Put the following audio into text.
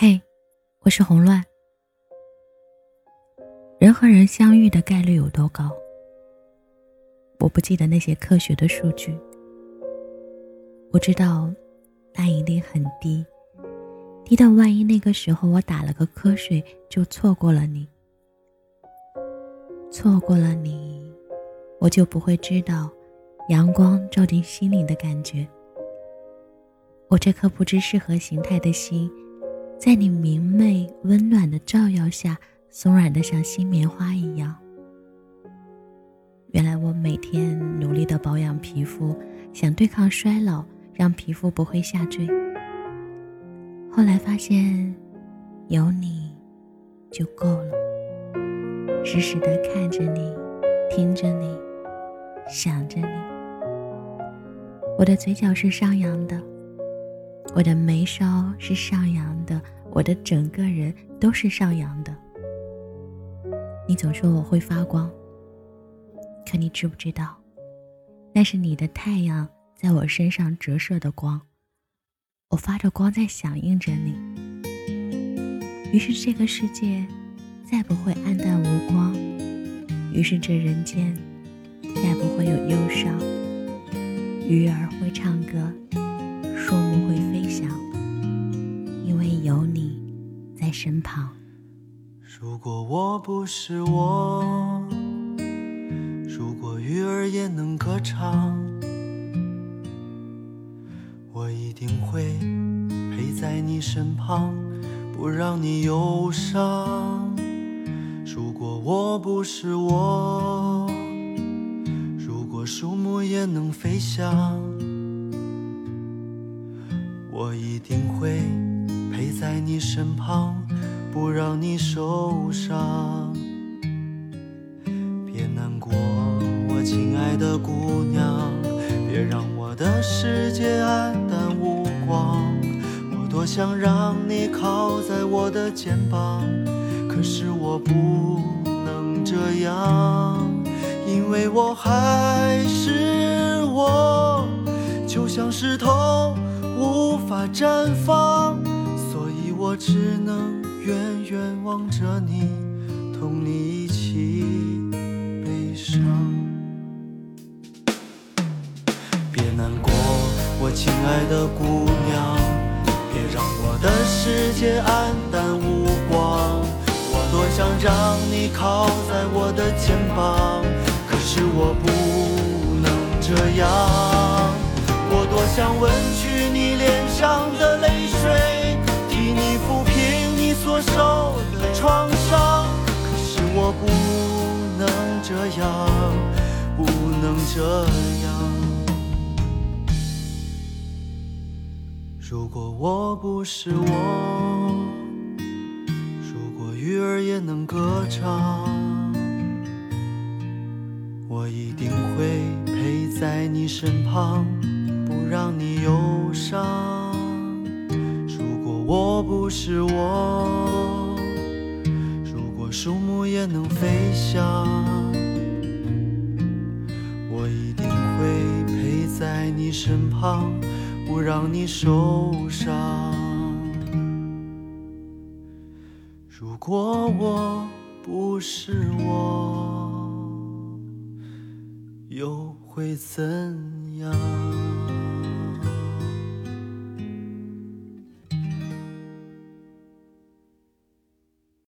嘿，我是红乱。人和人相遇的概率有多高？我不记得那些科学的数据。我知道，那一定很低，低到万一那个时候我打了个瞌睡，就错过了你。错过了你，我就不会知道阳光照进心灵的感觉。我这颗不知是何形态的心。在你明媚温暖的照耀下，松软的像新棉花一样。原来我每天努力的保养皮肤，想对抗衰老，让皮肤不会下坠。后来发现，有你就够了。时时的看着你，听着你，想着你。我的嘴角是上扬的。我的眉梢是上扬的，我的整个人都是上扬的。你总说我会发光，可你知不知道，那是你的太阳在我身上折射的光，我发着光在响应着你。于是这个世界再不会暗淡无光，于是这人间再不会有忧伤，鱼儿会唱歌。在身旁。如果我不是我，如果鱼儿也能歌唱，我一定会陪在你身旁，不让你忧伤。如果我不是我，如果树木也能飞翔。我一定会陪在你身旁，不让你受伤。别难过，我亲爱的姑娘，别让我的世界黯淡无光。我多想让你靠在我的肩膀，可是我不能这样，因为我还是我，就像石头。无法绽放，我只能远远望着你，同你一起悲伤。别难过，我亲爱的姑娘，别让我的世界黯淡无光。我多想让你靠在我的肩膀，可是我不能这样。受的创伤。可是我不能这样，不能这样。如果我不是我，如果鱼儿也能歌唱，我一定会陪在你身旁。不让你忧伤。如果我不是我，树木也能飞翔，我一定会陪在你身旁，不让你受伤。如果我不是我，又会怎样？